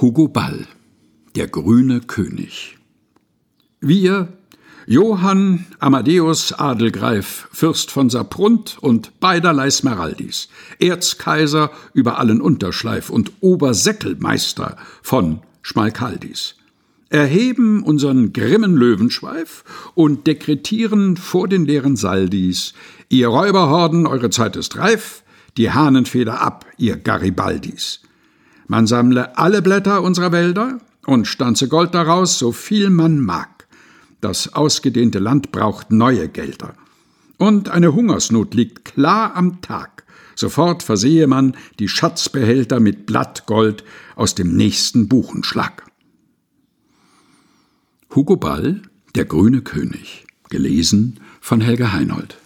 Hugo Ball, der grüne König. Wir, Johann Amadeus Adelgreif, Fürst von Saprunt und beiderlei Smeraldis, Erzkaiser über allen Unterschleif und Obersäckelmeister von Schmalkaldis, erheben unseren grimmen Löwenschweif und dekretieren vor den leeren Saldis, ihr Räuberhorden, eure Zeit ist reif, die Hahnenfeder ab, ihr Garibaldis. Man sammle alle Blätter unserer Wälder und stanze Gold daraus, so viel man mag. Das ausgedehnte Land braucht neue Gelder. Und eine Hungersnot liegt klar am Tag. Sofort versehe man die Schatzbehälter mit Blattgold aus dem nächsten Buchenschlag. Hugo Ball, Der grüne König, gelesen von Helga Heinold.